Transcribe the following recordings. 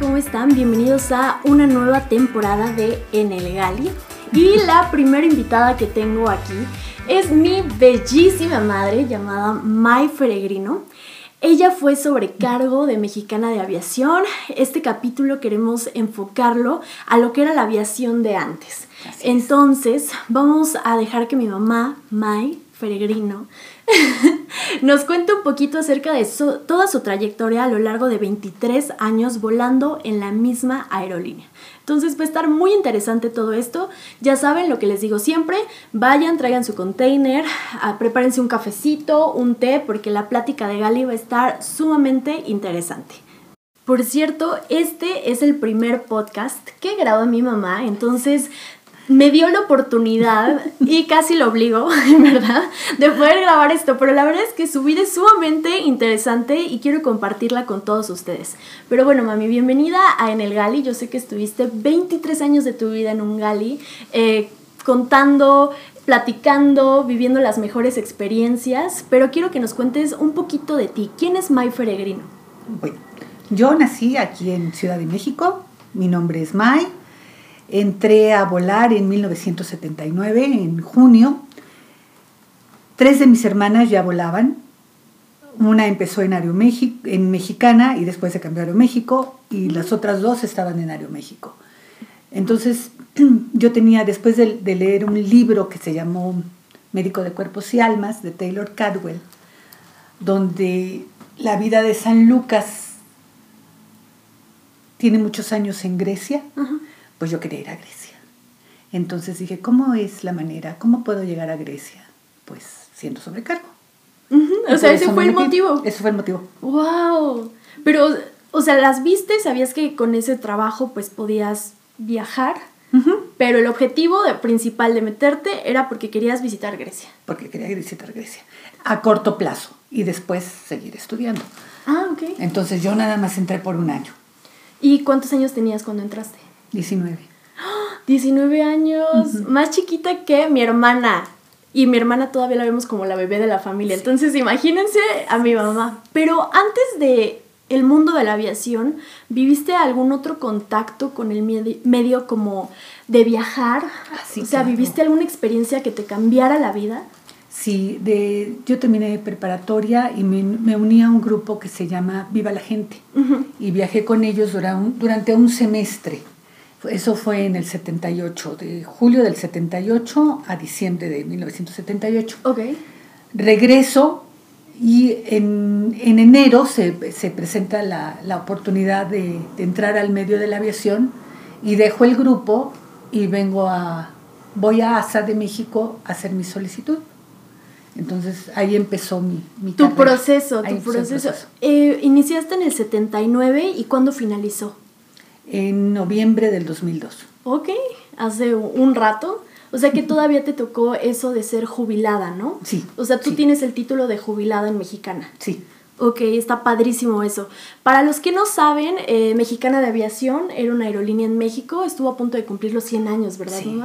¿cómo están? Bienvenidos a una nueva temporada de En el Gali. Y la primera invitada que tengo aquí es mi bellísima madre llamada Mai Peregrino. Ella fue sobrecargo de Mexicana de Aviación. Este capítulo queremos enfocarlo a lo que era la aviación de antes. Entonces, vamos a dejar que mi mamá, Mai Peregrino, nos cuente un poquito acerca de toda su trayectoria a lo largo de 23 años volando en la misma aerolínea. Entonces va a estar muy interesante todo esto. Ya saben lo que les digo siempre, vayan, traigan su container, ah, prepárense un cafecito, un té, porque la plática de Gali va a estar sumamente interesante. Por cierto, este es el primer podcast que graba mi mamá, entonces me dio la oportunidad y casi lo obligo, ¿verdad? De poder grabar esto, pero la verdad es que su vida es sumamente interesante y quiero compartirla con todos ustedes. Pero bueno, mami, bienvenida a En el Gali. Yo sé que estuviste 23 años de tu vida en un Gali, eh, contando, platicando, viviendo las mejores experiencias, pero quiero que nos cuentes un poquito de ti. ¿Quién es May Feregrino? Bueno, yo nací aquí en Ciudad de México, mi nombre es May, Entré a volar en 1979, en junio. Tres de mis hermanas ya volaban. Una empezó en Aeroméxico, en Mexicana y después se cambió a Aeroméxico y las otras dos estaban en Aeroméxico. Entonces yo tenía, después de, leer un libro que se llamó Médico de Cuerpos y Almas de Taylor Cadwell, donde la vida de San Lucas tiene muchos años en Grecia, pues yo quería ir a Grecia. Entonces dije, ¿cómo es la manera? ¿Cómo puedo llegar a Grecia? Pues siendo sobrecargo. O sea, ese fue el motivo. Ese fue el motivo. ¡Wow! Pero, o sea, las viste, sabías que con ese trabajo pues podías viajar, pero el objetivo principal de meterte era porque querías visitar Grecia. Porque quería visitar Grecia. A corto plazo y después seguir estudiando. Ah, ok. Entonces yo nada más entré por un año. ¿Y cuántos años tenías cuando entraste? 19. 19 años, más chiquita que mi hermana. Y mi hermana todavía la vemos como la bebé de la familia. Entonces, imagínense a mi mamá. Pero antes de el mundo de la aviación, ¿viviste algún otro contacto con el medio, como de viajar? Ah, o sea, ¿viviste alguna experiencia que te cambiara la vida? Sí, de, yo terminé preparatoria y me, uní a un grupo que se llama Viva la Gente. Y viajé con ellos durante un semestre. Eso fue en el 78, de julio del 78 a diciembre de 1978. Ok. Regreso y en, enero se, presenta la, oportunidad de, entrar al medio de la aviación y dejo el grupo y vengo a, voy a ASA de México a hacer mi solicitud. Entonces ahí empezó mi, mi tu proceso, tu proceso. Eh, iniciaste en el 79 y ¿cuándo finalizó? En noviembre del 2002. Ok, hace un rato. O sea que todavía te tocó eso de ser jubilada, ¿no? Sí. O sea, tú tienes el título de jubilada en Mexicana. Sí. Ok, está padrísimo eso. Para los que no saben, eh, Mexicana de Aviación era una aerolínea en México, estuvo a punto de cumplir los 100 años, ¿verdad, sí,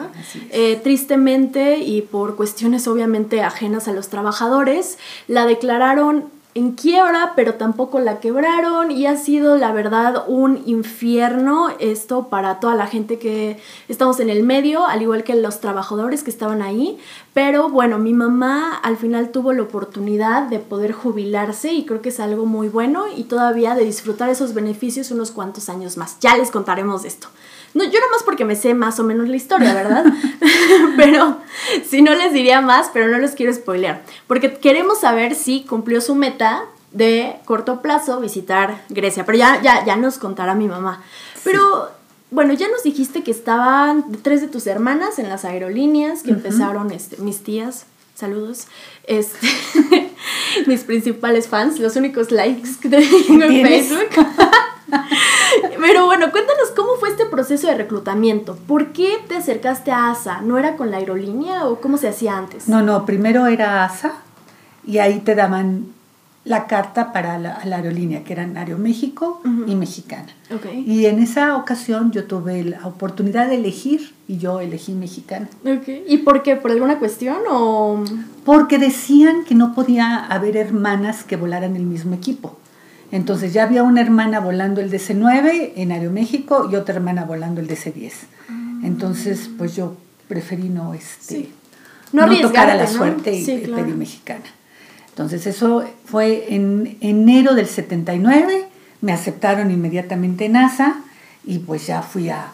eh, tristemente y por cuestiones obviamente ajenas a los trabajadores, la declararon en quiebra, pero tampoco la quebraron y ha sido la verdad un infierno esto para toda la gente que estamos en el medio, al igual que los trabajadores que estaban ahí. Pero bueno, mi mamá al final tuvo la oportunidad de poder jubilarse y creo que es algo muy bueno y todavía de disfrutar esos beneficios unos cuantos años más. Ya les contaremos esto. No, yo más porque me sé más o menos la historia, ¿verdad? pero si no les diría más, pero no les quiero spoilear. Porque queremos saber si cumplió su meta de corto plazo visitar Grecia. Pero ya, ya, ya nos contará mi mamá. Pero bueno, ya nos dijiste que estaban tres de tus hermanas en las aerolíneas, que empezaron este, mis tías. Saludos. Este, mis principales fans, los únicos likes que tengo en Facebook. Pero bueno, cuéntanos cómo fue este proceso de reclutamiento. ¿Por qué te acercaste a ASA? ¿No era con la aerolínea o cómo se hacía antes? No, no, primero era ASA y ahí te daban la carta para la, aerolínea, que eran Aeroméxico y Mexicana. Y en esa ocasión yo tuve la oportunidad de elegir y yo elegí Mexicana. ¿Y por qué? ¿Por alguna cuestión o...? Porque decían que no podía haber hermanas que volaran el mismo equipo. Entonces ya había una hermana volando el DC-9 en Aeroméxico y otra hermana volando el DC-10. Ah. Entonces, pues yo preferí no, este, Sí. no, No tocar a la suerte y Sí, pe- claro. pedí mexicana. Entonces eso fue en enero del 79, me aceptaron inmediatamente en NASA y pues ya fui a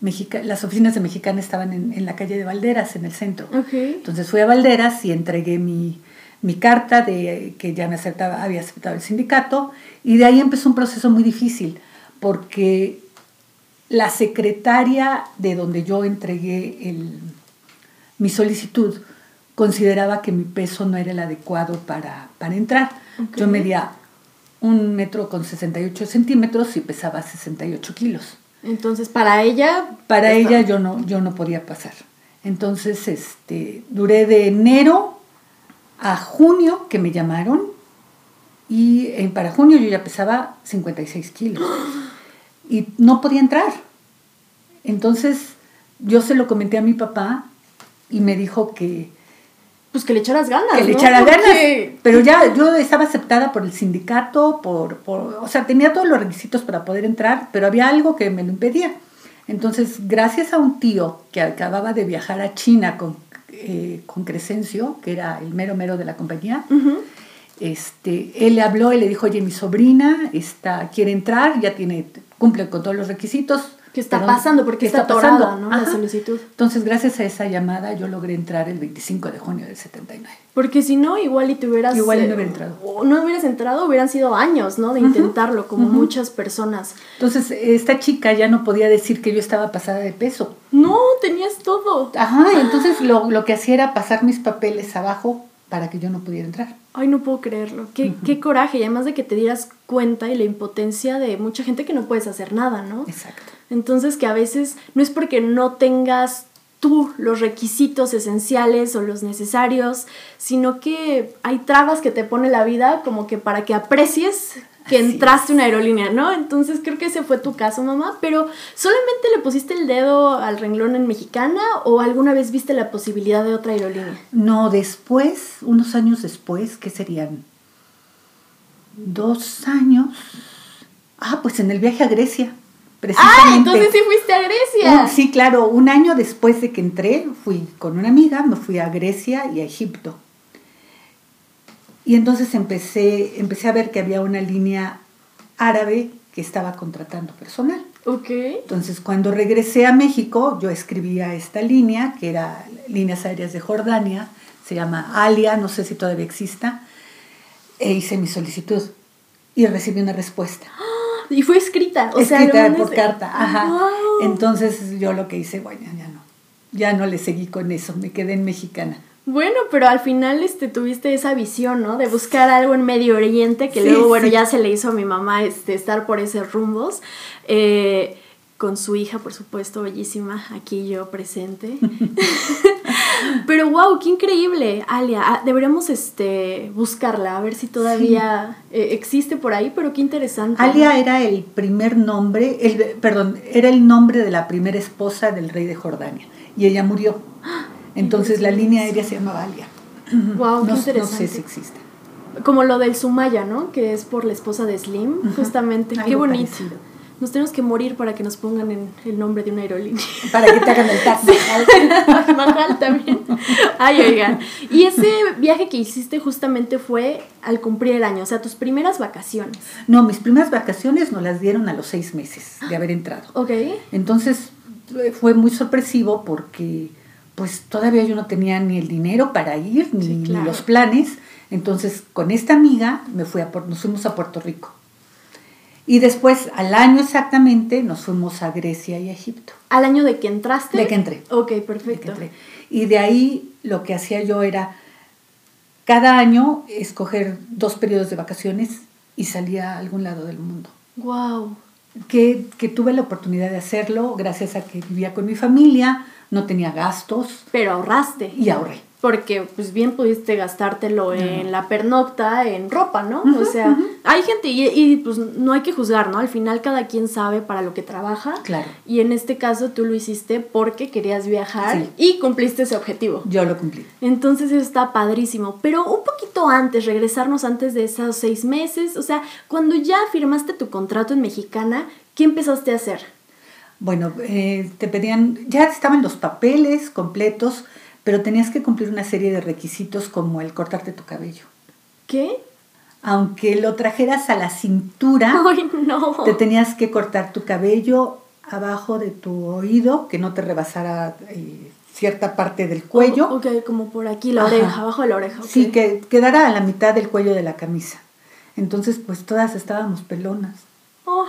Mexica las oficinas de Mexicana estaban en, en la calle de Valderas, en el centro. Entonces fui a Valderas y entregué mi, mi carta de que ya me aceptaba, había aceptado el sindicato y de ahí empezó un proceso muy difícil porque la secretaria de donde yo entregué el, mi solicitud consideraba que mi peso no era el adecuado para, para entrar. Yo medía un metro con 68 centímetros y pesaba 68 kilos. Entonces, para ella... Para ella yo no, yo no podía pasar. Entonces, este, duré de enero a junio que me llamaron y eh, para junio yo ya pesaba 56 kilos y no podía entrar. Entonces, yo se lo comenté a mi papá y me dijo que, Pues que le echaras ganas, que le ¿no? echara ganas. Pero ya yo estaba aceptada por el sindicato, por, por- o sea, tenía todos los requisitos para poder entrar, pero había algo que me lo impedía. Entonces, gracias a un tío que acababa de viajar a China con, eh, con Crescencio, que era el mero mero de la compañía, Ujú. este, él le habló y le dijo, oye, mi sobrina está, quiere entrar, ya tiene, cumple con todos los requisitos. ¿Qué está pasando? Porque ¿qué está pasando? atorada, ¿no? La solicitud. Entonces, gracias a esa llamada, yo logré entrar el 25 de junio del 79. Porque si no, igual y te hubieras... Igual y no eh, hubiera entrado. O no hubieras entrado, hubieran sido años, ¿no? De intentarlo, como muchas personas. Entonces, esta chica ya no podía decir que yo estaba pasada de peso. No, tenías todo. Ajá, y entonces lo, lo que hacía era pasar mis papeles abajo para que yo no pudiera entrar. Ay, no puedo creerlo. Qué, qué coraje. Y además de que te dieras cuenta y la impotencia de mucha gente que no puedes hacer nada, ¿no? Exacto. Entonces que a veces no es porque no tengas tú los requisitos esenciales o los necesarios, sino que hay trabas que te pone la vida como que para que aprecies que Así entraste a una aerolínea, ¿no? Entonces creo que ese fue tu caso, mamá, pero ¿solamente le pusiste el dedo al renglón en mexicana o alguna vez viste la posibilidad de otra aerolínea? No, después, unos años después, ¿qué serían? Dos años. Ah, pues en el viaje a Grecia, precisamente. ¡Ah! Entonces sí fuiste a Grecia. Un- sí, claro, un año después de que entré, fui con una amiga, me fui a Grecia y a Egipto. Y entonces empecé, empecé a ver que había una línea árabe que estaba contratando personal. Ok. Entonces, cuando regresé a México, yo escribí a esta línea, que era Líneas Aéreas de Jordania, se llama Alia, no sé si todavía exista, e hice mi solicitud y recibí una respuesta. Y fue escrita, o sea, escrita por carta, ajá. Wow. Entonces, yo lo que hice, bueno, ya no, ya no le seguí con eso, me quedé en mexicana. Bueno, pero al final este, tuviste esa visión, ¿no? De buscar algo en Medio Oriente, que Sí, luego, bueno, sí. ya se le hizo a mi mamá este, estar por esos rumbos. eh, con su hija, por supuesto, bellísima, aquí yo presente. pero wow, qué increíble, Alia. Ah, Deberíamos este, buscarla, a ver si todavía eh, existe por ahí, pero qué interesante. Alia era el primer nombre, el, perdón, era el nombre de la primera esposa del rey de Jordania y ella murió. Entonces la línea aérea se llamaba Alia. Wow, qué no, no interesante. sé si existe. Como lo del Sumaya, ¿no? Que es por la esposa de Slim, justamente. Qué bonito. parecido. Nos tenemos que morir para que nos pongan en el nombre de una aerolínea. Para que te hagan el taxi. Majal también. Ay, oigan. Y ese viaje que hiciste justamente fue al cumplir el año, o sea, tus primeras vacaciones. No, mis primeras vacaciones nos las dieron a los seis meses de haber entrado. ¿Ok? Entonces eh, fue muy sorpresivo porque pues todavía yo no tenía ni el dinero para ir, ni, Sí, ni claro. los planes. Entonces con esta amiga me fui a, nos fuimos a Puerto Rico. Y después, al año exactamente, nos fuimos a Grecia y a Egipto. ¿Al año de que entraste? De que entré. Ok, de que perfecto. entré. Y de ahí lo que hacía yo era cada año escoger dos periodos de vacaciones y salía a algún lado del mundo. Wow. Que, que tuve la oportunidad de hacerlo gracias a que vivía con mi familia, no tenía gastos Pero ahorraste. y ahorré. Porque pues bien pudiste gastártelo en la pernocta, en ropa, ¿no? o sea, hay gente y, y, pues no hay que juzgar, ¿no? Al final cada quien sabe para lo que trabaja. Claro. Y en este caso tú lo hiciste porque querías viajar y cumpliste ese objetivo. Yo lo cumplí. Entonces eso está padrísimo. Pero un poquito antes, regresarnos antes de esos seis meses, o sea, cuando ya firmaste tu contrato en Mexicana, ¿qué empezaste a hacer? Bueno, eh, te pedían, ya estaban los papeles completos pero tenías que cumplir una serie de requisitos como el cortarte tu cabello. ¿Qué? Aunque lo trajeras a la cintura, Ay, no. te tenías que cortar tu cabello abajo de tu oído, que no te rebasara eh, cierta parte del cuello. ok, como por aquí, la oreja, abajo de la oreja. Sí, que quedara a la mitad del cuello de la camisa. Entonces, pues todas estábamos pelonas. Oh.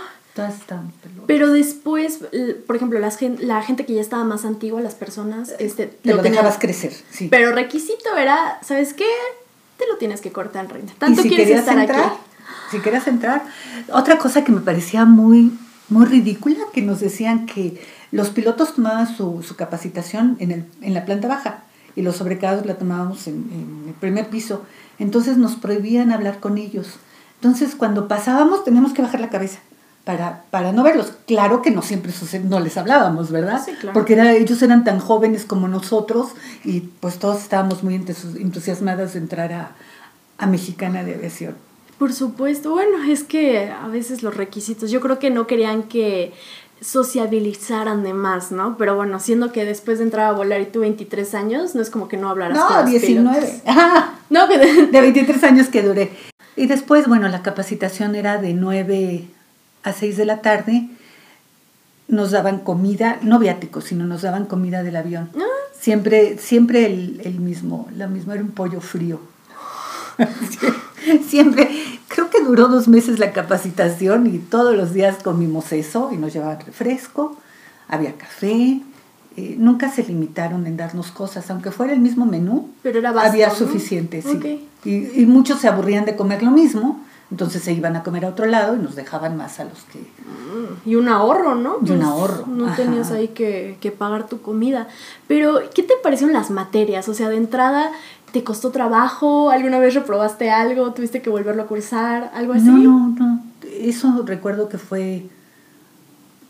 Pero después, por ejemplo, la gente que ya estaba más antigua, las personas, este, te lo, dejabas crecer, sí. Pero requisito era, ¿sabes qué? Te lo tienes que cortar, reina. Tanto si quieres estar entrar, aquí. Si querías entrar. Otra cosa que me parecía muy, muy ridícula, que nos decían que los pilotos tomaban su, capacitación en, el, en la planta baja y los sobrecargos la tomábamos en, en el primer piso. Entonces nos prohibían hablar con ellos. Entonces cuando pasábamos teníamos que bajar la cabeza para, para no verlos. Claro que no siempre no les hablábamos, ¿verdad? Sí, claro. Porque ellos eran tan jóvenes como nosotros y pues todos estábamos muy entusiasmados de entrar a, a Mexicana de Aviación. Por supuesto, bueno, es que a veces los requisitos, yo creo que no querían que sociabilizaran de más, ¿no? Pero bueno, siendo que después de entrar a volar y tú 23 años, no es como que no hablaras no, con los 19. no, de... de 23 años que duré. Y después, bueno, la capacitación era de 9 a 6 de la tarde nos daban comida, no viáticos, sino nos daban comida del avión. Ah. Siempre, siempre el, mismo, lo mismo era un pollo frío. siempre, creo que duró dos meses la capacitación y todos los días comimos eso y nos llevaban refresco, había café, eh, nunca se limitaron en darnos cosas, aunque fuera el mismo menú, Pero era había suficiente, sí. Y, y, muchos se aburrían de comer lo mismo entonces se iban a comer a otro lado y nos dejaban más a los que... Y un ahorro, ¿no? y un pues, ahorro. No tenías ahí que, que, pagar tu comida. Pero, ¿qué te parecieron las materias? O sea, de entrada, ¿te costó trabajo? ¿Alguna vez reprobaste algo? ¿Tuviste que volverlo a cursar? ¿Algo así? No, no, no. Eso recuerdo que fue...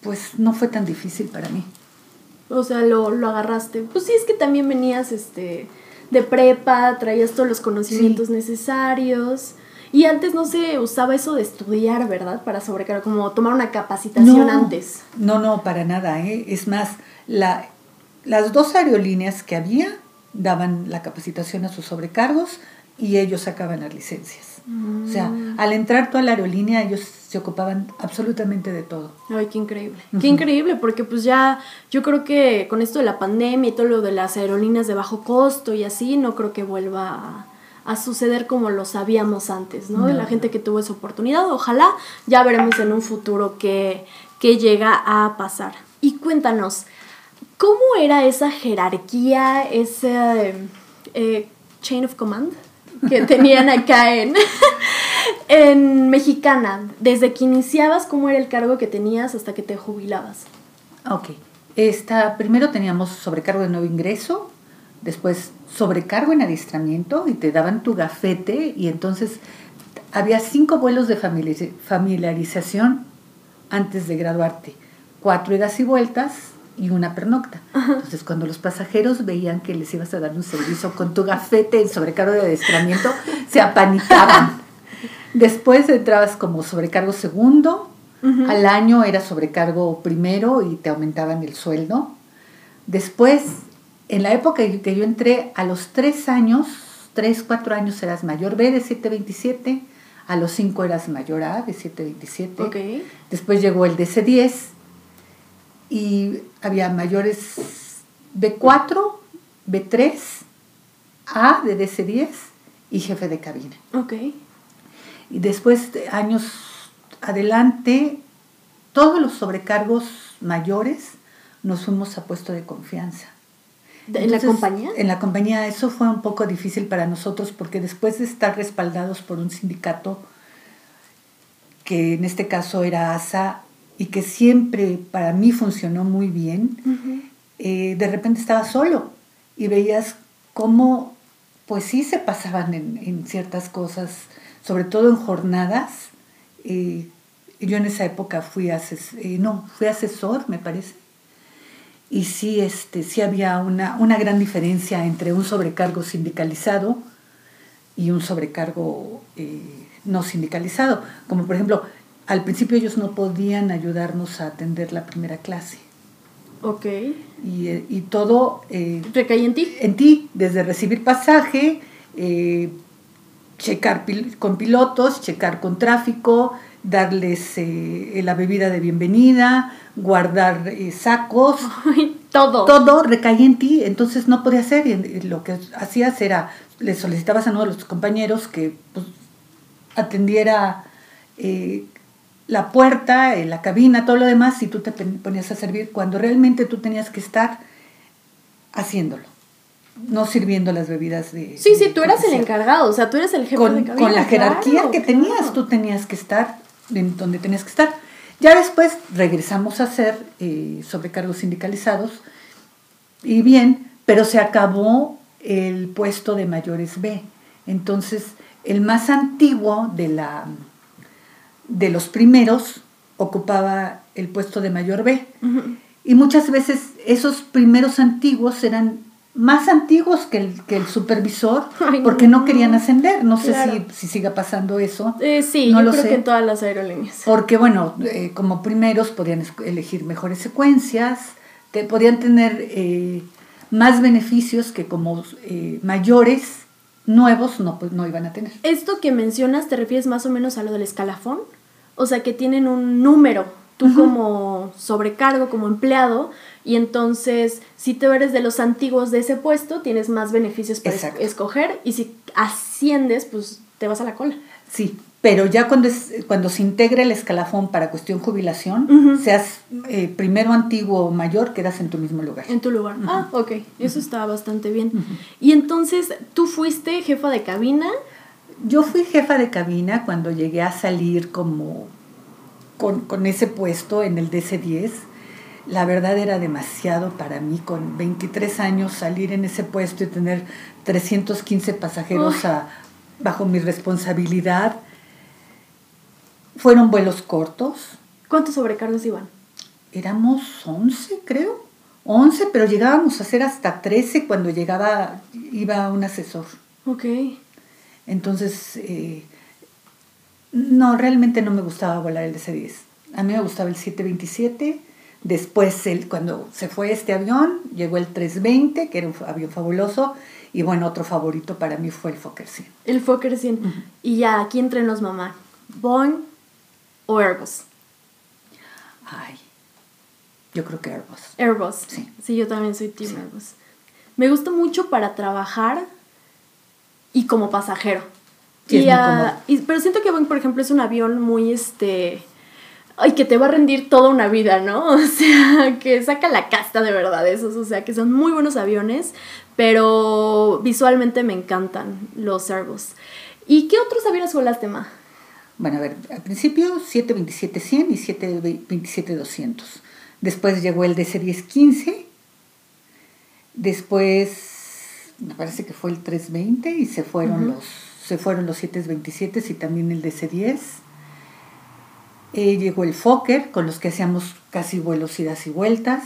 Pues no fue tan difícil para mí. O sea, lo, lo agarraste. Pues sí, es que también venías este, de prepa, traías todos los conocimientos necesarios. Y antes no se usaba eso de estudiar, ¿verdad? Para sobrecargar, como tomar una capacitación antes. No, no, para nada. ¿eh? Es más, la, las dos aerolíneas que había daban la capacitación a sus sobrecargos y ellos sacaban las licencias. O sea, mm. al entrar toda la aerolínea ellos se ocupaban absolutamente de todo. Ay, qué increíble. Qué increíble, porque pues ya yo creo que con esto de la pandemia y todo lo de las aerolíneas de bajo costo y así, no creo que vuelva a a suceder como lo sabíamos antes, ¿no? De la gente que tuvo esa oportunidad. Ojalá ya veremos en un futuro qué, llega a pasar. Y cuéntanos, ¿cómo era esa jerarquía, ese eh, chain of command que tenían acá en, en Mexicana? Desde que iniciabas, ¿cómo era el cargo que tenías hasta que te jubilabas? Ok. Esta, primero teníamos sobrecargo de nuevo ingreso, después sobrecargo en adiestramiento y te daban tu gafete y entonces había cinco vuelos de familiarización antes de graduarte, cuatro idas y vueltas y una pernocta. Entonces cuando los pasajeros veían que les ibas a dar un servicio con tu gafete en sobrecargo de adiestramiento, se apanicaban. Después entrabas como sobrecargo segundo, al año era sobrecargo primero y te aumentaban el sueldo. Después en la época que yo entré, a los tres años, tres, cuatro años eras mayor B de 727, a los cinco eras mayor A de 727. Okay. Después llegó el DC10 y había mayores B4, B3, A de DC10 y jefe de cabina. Okay. Y después, años adelante, todos los sobrecargos mayores nos fuimos a puesto de confianza. ¿En la compañía? En la compañía eso fue un poco difícil para nosotros porque después de estar respaldados por un sindicato, que en este caso era ASA, y que siempre para mí funcionó muy bien, eh, de repente estaba solo y veías cómo pues sí se pasaban en, ciertas cosas, sobre todo en jornadas. Eh, yo en esa época fui, asesor, eh, no, fui asesor, me parece. Y sí, este, sí había una, una gran diferencia entre un sobrecargo sindicalizado y un sobrecargo eh, no sindicalizado. Como por ejemplo, al principio ellos no podían ayudarnos a atender la primera clase. Ok. Y, y todo... Eh, ¿Recae en ti? En ti, desde recibir pasaje, eh, checar con pilotos, checar con tráfico, darles eh, la bebida de bienvenida, guardar sacos. todo. Todo recaía en ti, entonces no podía hacer. Y lo que hacías era, le solicitabas a uno de los compañeros que pues, atendiera la puerta, la cabina, todo lo demás, y tú te ponías a servir cuando realmente tú tenías que estar haciéndolo, no sirviendo las bebidas de... Sí, sí, tú eras el encargado, o sea, tú eres el jefe con, de cabina. Con la jerarquía que tenías, tú tenías que estar en donde tenías que estar. Ya después regresamos a hacer eh, sobrecargos sindicalizados, y bien, pero se acabó el puesto de mayores B. Entonces, el más antiguo de la de los primeros ocupaba el puesto de mayor B. Y muchas veces esos primeros antiguos eran más antiguos que el, que el supervisor porque no. querían ascender. No sé si, si, siga pasando eso. Eh, sí, no yo creo que en todas las aerolíneas. Porque, bueno, eh, como primeros podían elegir mejores secuencias, te, podían tener eh, más beneficios que como mayores nuevos no, pues, no iban a tener. ¿Esto que mencionas te refieres más o menos a lo del escalafón? O sea, que tienen un número, tú como sobrecargo, como empleado, y entonces si tú eres de los antiguos de ese puesto, tienes más beneficios para escoger, y si asciendes, pues te vas a la cola. Sí, pero ya cuando, es, cuando se integra el escalafón para cuestión jubilación, seas eh, primero antiguo o mayor, quedas en tu mismo lugar. En tu lugar. Ah, ok, eso está bastante bien. Y entonces, ¿tú fuiste jefa de cabina? Yo fui jefa de cabina cuando llegué a salir como con, ese puesto en el DC-10. La verdad era demasiado para mí con 23 años salir en ese puesto y tener 315 pasajeros bajo mi responsabilidad. Fueron vuelos cortos. ¿Cuántos sobrecargos iban? Éramos 11, creo. 11, pero llegábamos a ser hasta 13 cuando llegaba, iba un asesor. Ok. Entonces, eh, no, realmente no me gustaba volar el DC-10. A mí me gustaba el 727. Después, el, cuando se fue este avión, llegó el 320, que era un avión fabuloso. Y bueno, otro favorito para mí fue el Fokker 100. El Fokker 100. Y ya, aquí entre nos, mamá. ¿Boeing o Airbus? Ay, yo creo que Airbus. Airbus. Sí. Sí, yo también soy Team Airbus. Me gusta mucho para trabajar y como pasajero. y, pero siento que Boeing, por ejemplo, es un avión muy, este, ay, que te va a rendir toda una vida, ¿no? O sea, que saca la casta de verdad esos, o sea, que son muy buenos aviones, pero visualmente me encantan los Airbus. ¿Y qué otros aviones volaste, Ma? Bueno, a ver, al principio 727-100 y 727-200. Después llegó el DC-1015. Después me parece que fue el 320 y se fueron los se fueron los 727 y también el DC-10. Eh, llegó el Fokker, con los que hacíamos casi vuelos idas y vueltas,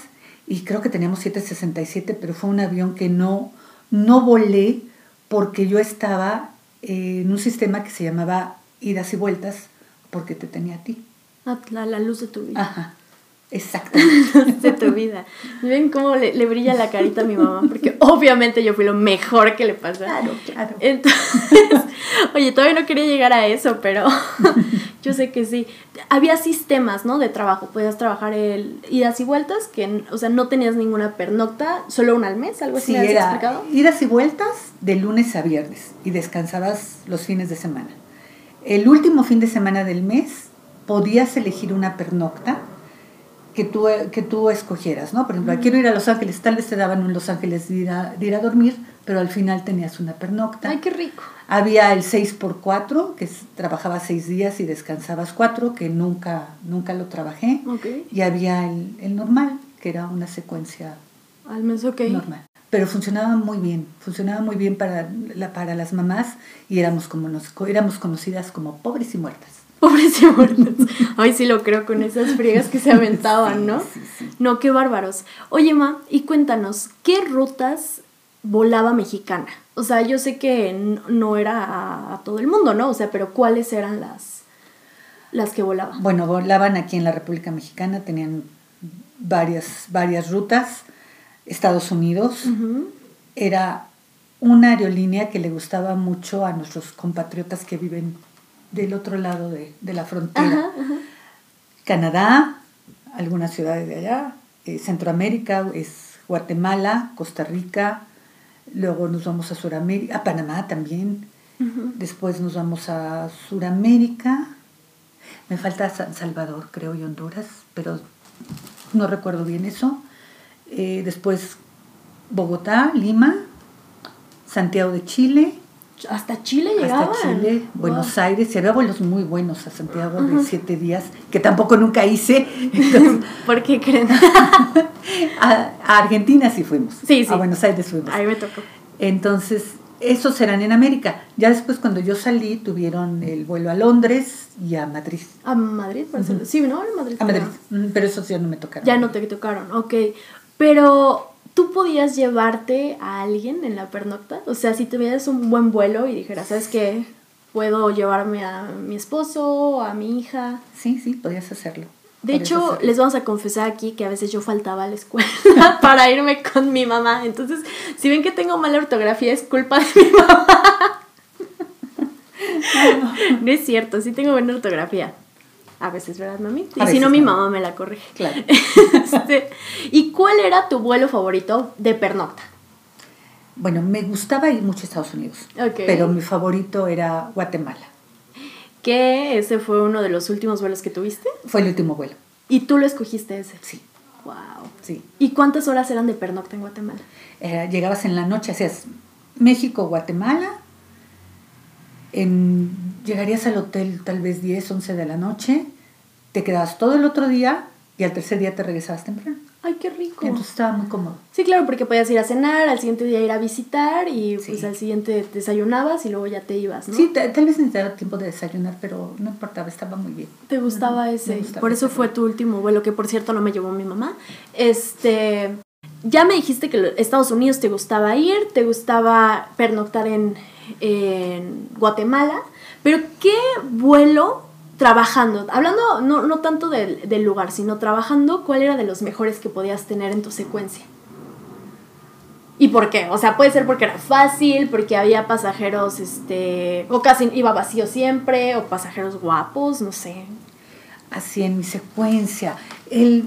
y creo que teníamos 767, pero fue un avión que no, no volé porque yo estaba en un sistema que se llamaba idas y vueltas, porque te tenía a ti. Ah, la, la luz de tu vida. Ajá. Exactamente. de tu vida. ¿Ven cómo le, le, brilla la carita a mi mamá? Porque obviamente yo fui lo mejor que le pasó. Claro, claro. Entonces, oye, todavía no quería llegar a eso, pero yo sé que sí. Había sistemas, ¿no? De trabajo. Podías trabajar el idas y vueltas, que, o sea, no tenías ninguna pernocta, solo una al mes, algo así. Sí, era explicado? idas y vueltas de lunes a viernes y descansabas los fines de semana. El último fin de semana del mes podías elegir una pernocta que tú, que tú escogieras, ¿no? Por ejemplo, quiero ir a Los Ángeles, tal vez te daban un Los Ángeles de ir, a, de ir a dormir, pero al final tenías una pernocta. ¡Ay, qué rico! Había el 6x4, que trabajaba seis días y descansabas cuatro, que nunca, nunca lo trabajé. Y había el, el, normal, que era una secuencia Al mes, ok. Normal. Pero funcionaba muy bien, funcionaba muy bien para, la, para las mamás y éramos, como nos, éramos conocidas como pobres y muertas. Pobres y muertas. Ay, sí lo creo con esas friegas que se aventaban, ¿no? Sí, sí, sí. No, qué bárbaros. Oye, Ma, y cuéntanos, ¿qué rutas volaba mexicana? O sea, yo sé que no era a, a todo el mundo, ¿no? O sea, pero ¿cuáles eran las, las que volaban? Bueno, volaban aquí en la República Mexicana, tenían varias, varias rutas. Estados Unidos era una aerolínea que le gustaba mucho a nuestros compatriotas que viven del otro lado de, de la frontera. Ajá, ajá. Canadá, algunas ciudades de allá, eh, Centroamérica es Guatemala, Costa Rica, luego nos vamos a Suramérica, a Panamá también, después nos vamos a Suramérica, me falta San Salvador, creo, y Honduras, pero no recuerdo bien eso. Eh, después Bogotá, Lima, Santiago de Chile, Hasta Chile llegaban. hasta Chile, Wow. Buenos Aires, y había vuelos muy buenos a Santiago de siete días, que tampoco nunca hice. Entonces, ¿Por qué creen? a, a Argentina sí fuimos. Sí, sí. A Buenos Aires fuimos. Ahí me tocó. Entonces, esos eran en América. Ya después, cuando yo salí, tuvieron el vuelo a Londres y a Madrid. ¿A Madrid? Barcelona? Sí, ¿no? En Madrid. A Madrid. Pero esos ya no me tocaron. Ya no te tocaron, ok. Pero, ¿tú podías llevarte a alguien en la pernocta? O sea, si tuvieras un buen vuelo y dijeras, ¿sabes qué? Puedo llevarme a mi esposo, a mi hija. Sí, sí, podías hacerlo. De Podías hecho, hacerlo. les vamos a confesar aquí que a veces yo faltaba a la escuela para irme con mi mamá. Entonces, si ven que tengo mala ortografía, es culpa de mi mamá. No es cierto, sí tengo buena ortografía. A veces, ¿verdad, mami? Y si no, mi mamá me la corrige. Claro. Este, ¿Y cuál era tu vuelo favorito de pernocta? Bueno, me gustaba ir mucho a Estados Unidos. Ok. Pero mi favorito era Guatemala. Que ese fue uno de los últimos vuelos que tuviste. Fue el último vuelo. Y tú lo escogiste ese. Sí, Wow. sí. ¿Y cuántas horas eran de pernocta en Guatemala? Eh, llegabas en la noche, hacías México, Guatemala. En, llegarías al hotel tal vez 10, 11 de la noche. Te quedabas todo el otro día y al tercer día te regresabas temprano. Ay, qué rico. Entonces estaba muy cómodo. Sí, claro, porque podías ir a cenar, al siguiente día ir a visitar y Sí. pues al siguiente desayunabas y luego ya te ibas, ¿no? Sí, ta- tal vez necesitaba tiempo de desayunar, pero no importaba, estaba muy bien. ¿Te gustaba ese? gustaba por eso fue tu último vuelo, que por cierto no me llevó mi mamá. Este, ya me dijiste que Estados Unidos te gustaba ir, te gustaba pernoctar en, en Guatemala, pero ¿qué vuelo trabajando? Hablando no, no tanto del, del lugar, sino trabajando, ¿cuál era de los mejores que podías tener en tu secuencia? ¿Y por qué? O sea, puede ser porque era fácil, porque había pasajeros, este, o casi iba vacío siempre, o pasajeros guapos, no sé. Así en mi secuencia. El,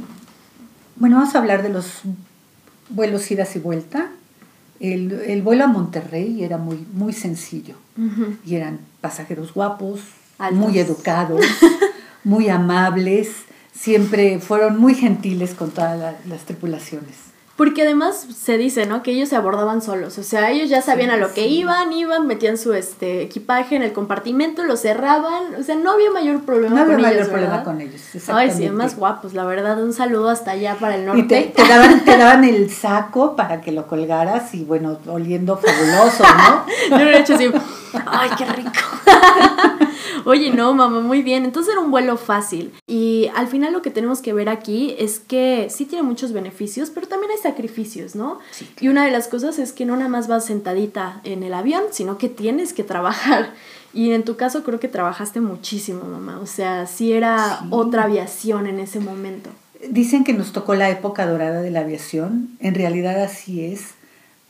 bueno, vamos a hablar de los vuelos idas y vuelta. El, el vuelo a Monterrey era muy, muy sencillo. Y eran pasajeros guapos, Altos. muy educados, muy amables, siempre fueron muy gentiles con todas la- las tripulaciones. Porque además se dice, ¿no? Que ellos se abordaban solos. O sea, ellos ya sabían a lo que iban, iban, metían su este equipaje en el compartimento, lo cerraban. O sea, no había mayor problema No había con mayor ellos. problema ¿verdad? con ellos. Ay, sí, más guapos, la verdad. Un saludo hasta allá para el norte. Y te, te daban, te daban el saco para que lo colgaras y bueno, oliendo fabuloso, ¿no? Yo lo he hecho así. Ay, qué rico. Oye, no, mamá, muy bien. Entonces era un vuelo fácil. Y al final lo que tenemos que ver aquí es que sí tiene muchos beneficios, pero también hay sacrificios, ¿no? Sí, Y una de las cosas es que no nada más vas sentadita en el avión, sino que tienes que trabajar. Y en tu caso creo que trabajaste muchísimo, mamá. O sea, sí era Sí. otra aviación en ese momento. Dicen que nos tocó la época dorada de la aviación, en realidad así es,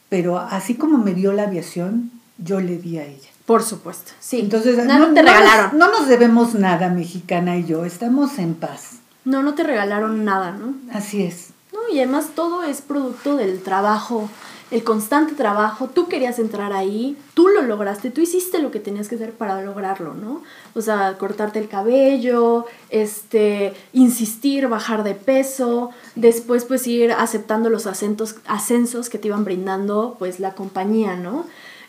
pero así como me dio la aviación, yo le di a ella. Por supuesto, sí. Entonces, no, no te nos- regalaron. no nos debemos nada, mexicana y yo, estamos en paz. No, no te regalaron nada, ¿no? Así es. No, y además todo es producto del trabajo, el constante trabajo. Tú querías entrar ahí, tú lo lograste, tú hiciste lo que tenías que hacer para lograrlo, ¿no? O sea, cortarte el cabello, este, insistir, bajar de peso, después pues ir aceptando los acentos, ascensos que te iban brindando pues la compañía, ¿no?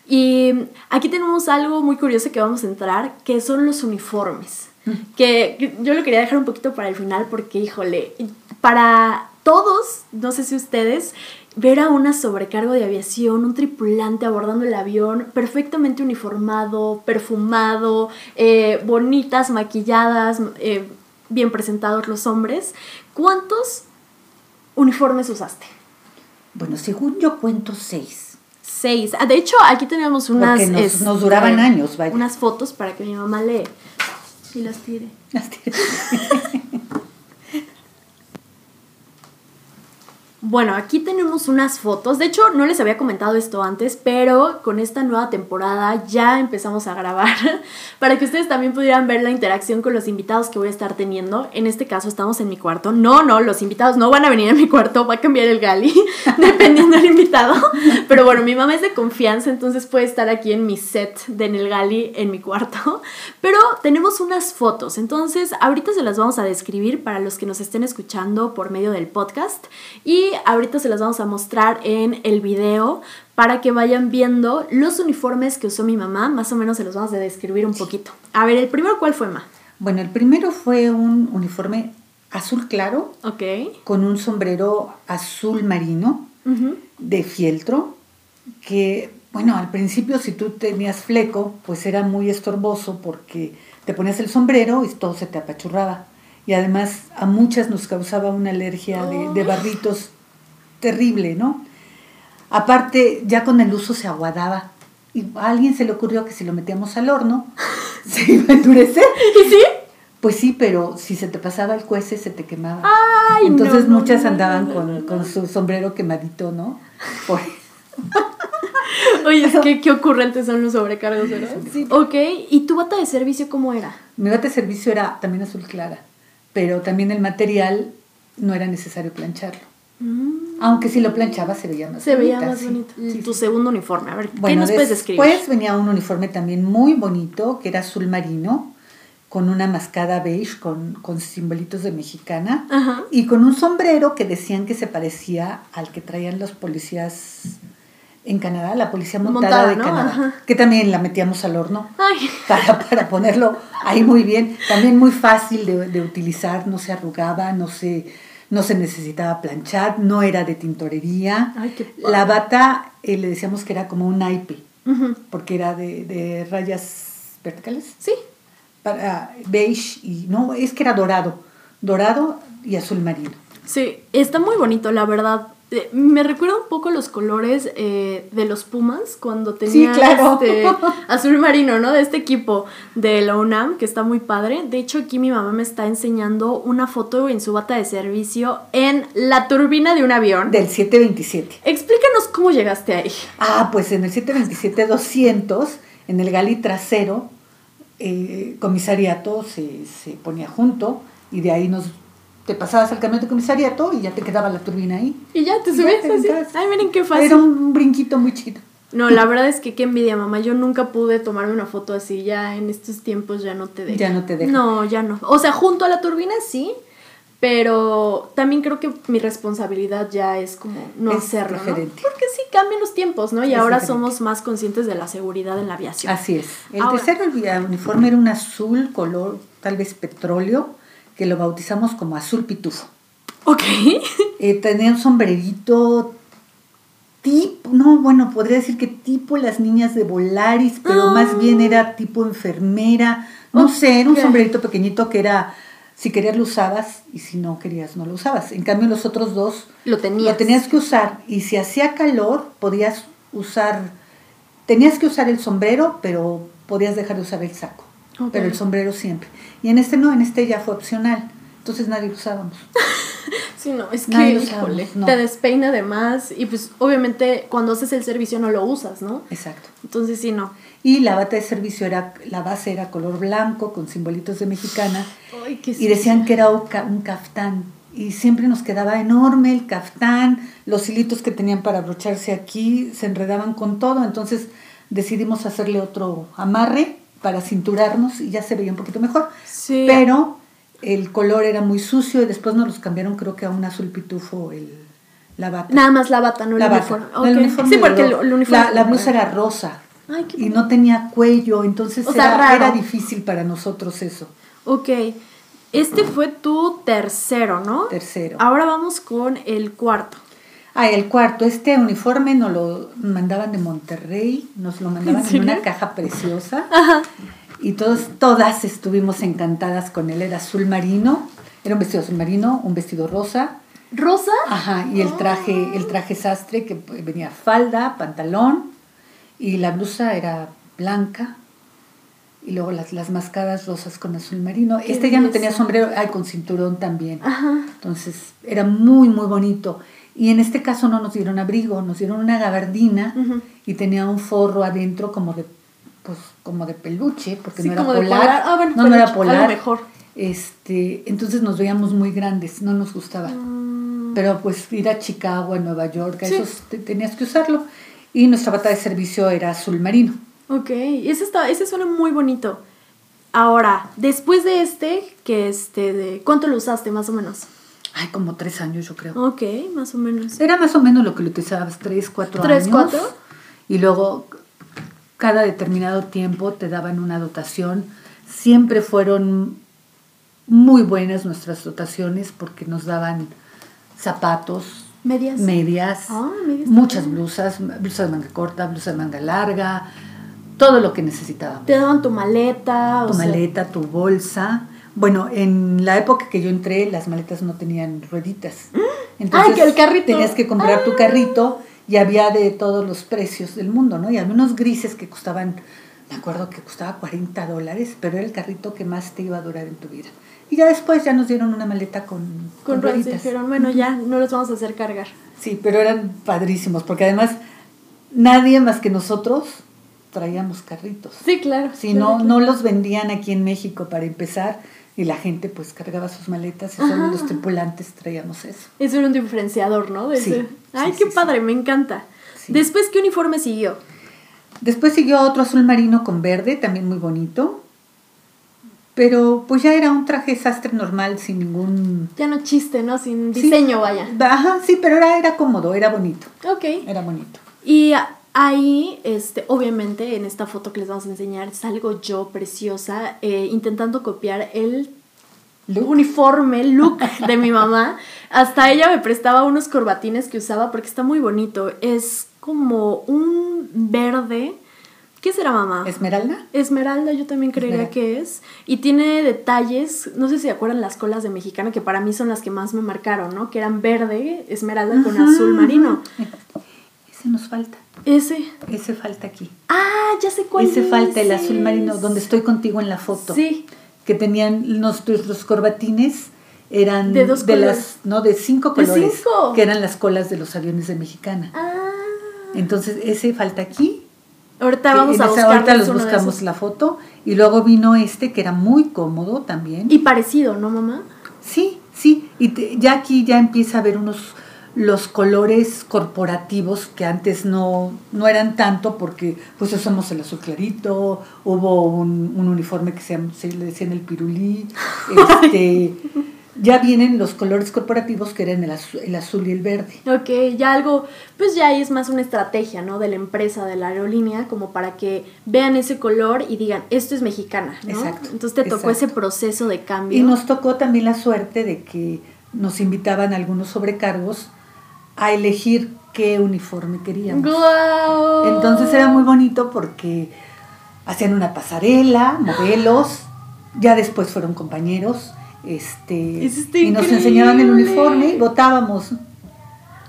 Y aquí tenemos algo muy curioso que vamos a entrar, que son los uniformes. que, yo lo quería dejar un poquito para el final porque, híjole, para todos, no sé si ustedes, ver a una sobrecargo de aviación, un tripulante abordando el avión, perfectamente uniformado, perfumado, eh, bonitas, maquilladas, eh, bien presentados los hombres. ¿Cuántos uniformes usaste? Bueno, según yo cuento seis. Seis. Ah, de hecho, aquí tenemos unas... Porque nos, este, nos duraban años, vaya. Unas fotos para que mi mamá le... Y las tire. Bueno, aquí tenemos unas fotos. De hecho, no les había comentado esto antes, pero con esta nueva temporada ya empezamos a grabar para que ustedes también pudieran ver la interacción con los invitados que voy a estar teniendo. En este caso estamos en mi cuarto. No, no, los invitados no van a venir a mi cuarto, va a cambiar el gali, dependiendo del invitado. Pero bueno, mi mamá es de confianza, entonces puede estar aquí en mi set de en el gali en mi cuarto. Pero tenemos unas fotos, entonces ahorita se las vamos a describir para los que nos estén escuchando por medio del podcast. Y ahorita se las vamos a mostrar en el video para que vayan viendo los uniformes que usó mi mamá. Más o menos se los vamos a describir un poquito. A ver, el primero, ¿cuál fue, Ma? Bueno, el primero fue un uniforme azul claro Ok. con un sombrero azul marino de fieltro que, bueno, al principio si tú tenías fleco, pues era muy estorboso porque te ponías el sombrero y todo se te apachurraba. Y además a muchas nos causaba una alergia de, de barritos terrible, ¿no? Aparte, ya con el uso se aguadaba. Y a alguien se le ocurrió que si lo metíamos al horno, se iba a endurecer. ¿Y sí? Pues sí, pero si se te pasaba el cuece, se te quemaba. Ay, Entonces no, muchas no, andaban no, con su sombrero quemadito, ¿no? Por- Oye, es que qué ocurrentes son los sobrecargos, ¿verdad? Sí. Ok, ¿y tu bata de servicio cómo era? Mi bata de servicio era también azul clara, pero también el material no era necesario plancharlo. Aunque si lo planchaba se veía más Se veía bonita, más sí. bonito. Sí, tu segundo uniforme, a ver, ¿qué Bueno, nos puedes describir? después venía un uniforme también muy bonito, que era azul marino, con una mascada beige con, con simbolitos de mexicana, Ajá. y con un sombrero que decían que se parecía al que traían los policías en Canadá, la policía montada, Montada, de ¿no? Canadá, Ajá. que también la metíamos al horno para, para ponerlo ahí muy bien. También muy fácil de, de utilizar, no se arrugaba, no se, no se necesitaba planchar, no era de tintorería. Ay. La bata eh, le decíamos que era como un naipe, porque era de, de rayas verticales, Sí, para beige y no, es que era dorado, dorado y azul marino. sí, está muy bonito, la verdad. Eh, Me recuerda un poco los colores eh, de los Pumas cuando tenía claro. este azul marino, ¿no? De este equipo de la UNAM, que está muy padre. De hecho, aquí mi mamá me está enseñando una foto en su bata de servicio en la turbina de un avión. Del 727. Explícanos cómo llegaste ahí. Ah, pues en el 727-200, en el gali trasero, eh, comisariato se, se ponía junto y de ahí nos te pasabas al camión de comisariato y ya te quedaba la turbina ahí. Y ya te ya te así. Ay, miren qué fácil. Era un brinquito muy chiquito. No, la verdad es que qué envidia, mamá. Yo nunca pude tomarme una foto así. Ya en estos tiempos ya no te dejan. Ya no te dejan. No, ya no. O sea, junto a la turbina sí, pero también creo que mi responsabilidad ya es como no Es hacerlo, ¿no? Porque sí cambian los tiempos, ¿no? Y Es ahora diferente. somos más conscientes de la seguridad en la aviación. Así es. El Ahora- tercer uniforme era un azul color tal vez petróleo que lo bautizamos como azul pitufo. Ok. Eh, tenía un sombrerito tipo, no, bueno, podría decir que tipo las niñas de Volaris, pero Ah. más bien era tipo enfermera. No sé, era un sombrerito pequeñito que era, si querías lo usabas y si no querías no lo usabas. En cambio los otros dos Lo tenías. lo tenías que usar y si hacía calor podías usar, tenías que usar el sombrero, pero podías dejar de usar el saco. Pero el sombrero siempre. Y en este no, en este ya fue opcional. Entonces nadie lo usábamos. Sí, no, es Nadie que, híjole, no. te despeina de más y pues obviamente cuando haces el servicio no lo usas, ¿no? Exacto. Entonces sí, no. Y la bata de servicio era, la base era color blanco con simbolitos de mexicana Ay, qué y decían que era un caftán. Y siempre nos quedaba enorme el caftán, los hilitos que tenían para abrocharse aquí se enredaban con todo, entonces decidimos hacerle otro amarre para cinturarnos y ya se veía un poquito mejor. Sí. Pero el color era muy sucio y después nos los cambiaron creo que a un azul pitufo el, la bata. Nada más la bata, no el bata. uniforme. El Sí, porque el, uniforme. La, la blusa era rosa Ay, y no tenía cuello, entonces O sea, era, era difícil para nosotros eso. Ok. Este fue tu tercero, ¿no? Tercero. Ahora vamos con el cuarto. Ah, el cuarto, este uniforme nos lo mandaban de Monterrey, nos lo mandaban ¿En una caja preciosa Ajá. y todos, todas estuvimos encantadas con él. Era azul marino, era un vestido azul marino, un vestido rosa, ¿Rosa? ajá, y el traje, el traje sastre que venía falda, pantalón y la blusa era blanca y luego las, las mascadas rosas con azul marino. Qué Este ya no tenía sombrero, ay, con cinturón también. Ajá. Entonces era muy, muy bonito. Y en este caso no nos dieron abrigo, nos dieron una gabardina y tenía un forro adentro como de, pues, como de peluche, porque Sí, no era como de polar. polar. Ah, bueno, no, no era polar. mejor. Este, entonces nos veíamos muy grandes, no nos gustaba. Mm, Pero pues ir a Chicago, a Nueva York, Sí. esos te- tenías que usarlo. Y nuestra bata de servicio era azul marino. Ok, ese, está, ese suena muy bonito. Ahora, después de este, que este, de, ¿cuánto lo usaste más o menos? Ay, como tres años yo creo. Ok, más o menos. Era más o menos lo que lo utilizabas, tres, cuatro ¿Tres, años. cuatro? Y luego, cada determinado tiempo te daban una dotación. Siempre fueron muy buenas nuestras dotaciones porque nos daban zapatos, ¿Medias? medias, Ah, medias muchas también. blusas, blusa de manga corta, blusa de manga larga, todo lo que necesitábamos. Te daban tu maleta. o Tu sea, maleta, tu bolsa. Bueno, en la época que yo entré, las maletas no tenían rueditas. ¡Ay, que el carrito! Tenías que comprar Ah. tu carrito y había de todos los precios del mundo, ¿no? Y había unos grises que costaban, me acuerdo que costaba 40 dólares, pero era el carrito que más te iba a durar en tu vida. Y ya después ya nos dieron una maleta con, Con con rueditas. dijeron, bueno, ya, no los vamos a hacer cargar. Sí, pero eran padrísimos, porque además nadie más que nosotros traíamos carritos. Sí, claro. Si claro, no, claro. no los vendían aquí en México para empezar y la gente pues cargaba sus maletas y solo Ajá. los tripulantes traíamos eso. Eso era un diferenciador, ¿no? De Sí, ese- Ay, sí, qué sí, padre, me encanta. Después, ¿qué uniforme siguió? Después siguió otro azul marino con verde, también muy bonito. Pero pues ya era un traje sastre normal sin ningún... Ya no chiste, ¿no? Sin diseño, vaya. Ajá, sí, pero era, era cómodo, era bonito. Ok. Era bonito. Y ahí, este, obviamente, en esta foto que les vamos a enseñar, salgo yo preciosa, eh, intentando copiar el Look. uniforme, look de mi mamá. Hasta ella me prestaba unos corbatines que usaba porque está muy bonito. Es como un verde. ¿Qué será, mamá? ¿Esmeralda? Esmeralda, yo también creería Esmeralda. que es. Y tiene detalles, no sé si se acuerdan las colas de mexicana, que para mí son las que más me marcaron, ¿no? Que eran verde, esmeralda con azul marino. Ese nos falta. Ese. Ese falta aquí. Ah, ya sé cuál Ese falta el azul marino, donde estoy contigo en la foto. Sí. que tenían nuestros los corbatines eran De dos colores. las no de cinco ¿De colores cinco? que eran las colas de los aviones de Mexicana Ah. entonces ese falta aquí Ahorita vamos a buscar ahorita los buscamos la foto y luego vino este que era muy cómodo también Y parecido, ¿no, mamá? sí sí y te- ya aquí ya empieza a haber unos los colores corporativos que antes no, no eran tanto porque pues usamos el azul clarito, hubo un, un uniforme que se, se le decían el pirulí, este, ya vienen los colores corporativos que eran el azul, el azul y el verde. Ok, ya algo, pues ya ahí es más una estrategia, ¿no? De la empresa, de la aerolínea, como para que vean ese color y digan, esto es mexicana, ¿no? Exacto, Entonces te tocó exacto. ese proceso de cambio. Y nos tocó también la suerte de que nos invitaban algunos sobrecargos a elegir qué uniforme queríamos. ¡Guau! Entonces era muy bonito porque hacían una pasarela, modelos, ya después fueron compañeros, este, y nos enseñaban el uniforme y votábamos.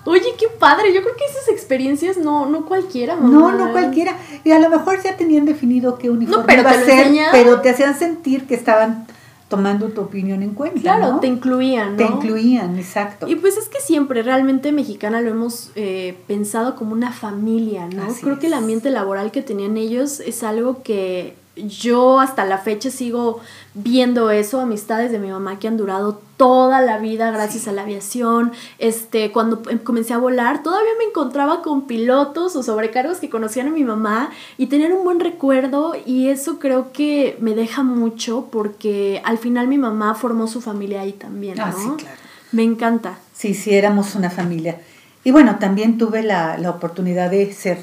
Oye, qué padre. Yo creo que esas experiencias no, no cualquiera, mamá. No, no cualquiera. Y a lo mejor ya tenían definido qué uniforme pero iba a ser, enseñaban. pero te hacían sentir que estaban tomando tu opinión en cuenta. Claro, ¿no? te incluían, ¿no? Te incluían, exacto. Y pues es que siempre realmente mexicana lo hemos eh, pensado como una familia, ¿no? Así Creo que el ambiente laboral que tenían ellos es algo que yo hasta la fecha sigo viendo eso, amistades de mi mamá que han durado toda la vida gracias a la aviación. Este, cuando comencé a volar, todavía me encontraba con pilotos o sobrecargos que conocían a mi mamá y tenían un buen recuerdo y eso creo que me deja mucho porque al final mi mamá formó su familia ahí también, ¿no? Ah, sí, claro. Me encanta. Sí, sí, éramos una familia. Y bueno, también tuve la, la oportunidad de ser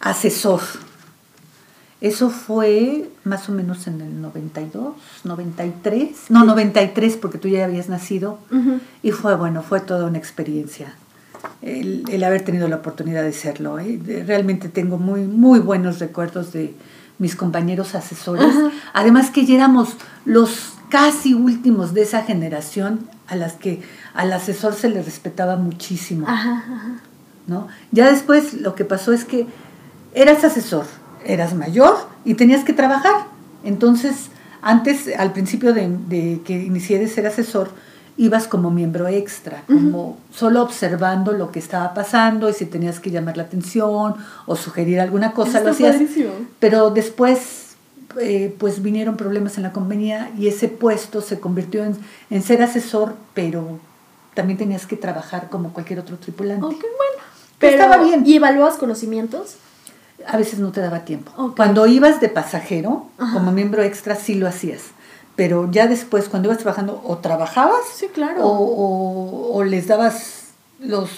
asesor Eso fue más o menos en el 92, 93, no, 93 porque tú ya habías nacido y fue bueno, fue toda una experiencia el, haber tenido la oportunidad de serlo. ¿eh? Realmente tengo muy, muy buenos recuerdos de mis compañeros asesores. Además que ya éramos los casi últimos de esa generación a las que al asesor se le respetaba muchísimo. ¿no? Ya después lo que pasó es que eras asesor, eras mayor y tenías que trabajar. Entonces, antes, al principio de, que inicié de ser asesor, ibas como miembro extra, como solo observando lo que estaba pasando y si tenías que llamar la atención o sugerir alguna cosa, lo hacías. Pero después, eh, pues vinieron problemas en la compañía y ese puesto se convirtió en, en, ser asesor, pero también tenías que trabajar como cualquier otro tripulante. Bueno. Pero, estaba bien. ¿Y evaluabas conocimientos? A veces no te daba tiempo. Cuando ibas de pasajero, como miembro extra, sí lo hacías. Pero ya después, cuando ibas trabajando, o trabajabas, sí, claro. o, les dabas los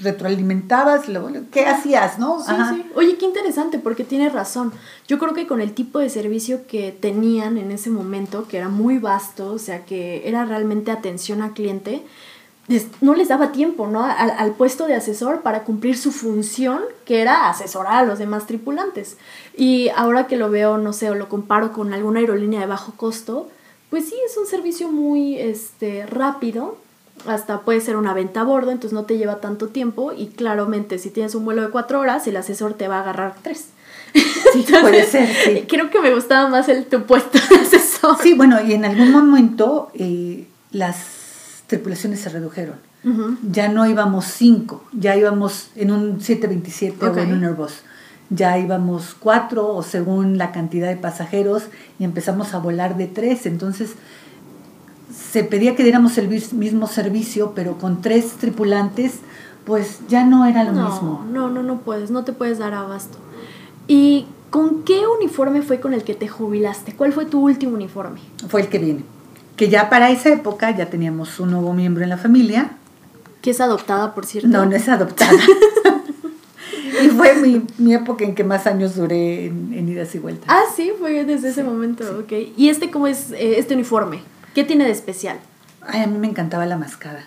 retroalimentabas, ¿qué hacías, no? Sí, sí. Oye, qué interesante, porque tienes razón. Yo creo que con el tipo de servicio que tenían en ese momento, que era muy vasto, o sea, que era realmente atención al cliente, no les daba tiempo, ¿no? Al, puesto de asesor para cumplir su función, que era asesorar a los demás tripulantes. Y ahora que lo veo, no sé, o lo comparo con alguna aerolínea de bajo costo, pues sí, es un servicio muy este, rápido, hasta puede ser una venta a bordo, entonces no te lleva tanto tiempo y claramente si tienes un vuelo de cuatro horas, el asesor te va a agarrar tres. Sí, puede ser, sí. Creo que me gustaba más el tu puesto de asesor. Sí, bueno, y en algún momento eh, las tripulaciones se redujeron. Ya no íbamos cinco, ya íbamos en un 727 o en un Airbus. Ya íbamos cuatro o según la cantidad de pasajeros y empezamos a volar de tres. Entonces se pedía que diéramos el mismo servicio, pero con tres tripulantes, pues ya no era lo mismo. No, no, no puedes, no te puedes dar abasto. ¿Y con qué uniforme fue con el que te jubilaste? ¿Cuál fue tu último uniforme? Fue el que viene que ya para esa época ya teníamos un nuevo miembro en la familia. Que es adoptada, por cierto. No, no es adoptada. y fue mi, mi, época en que más años duré en, idas y vueltas. Ah, sí, fue desde ese momento, ok. ¿Y este cómo es, eh, este uniforme? ¿Qué tiene de especial? Ay, a mí me encantaba la mascada.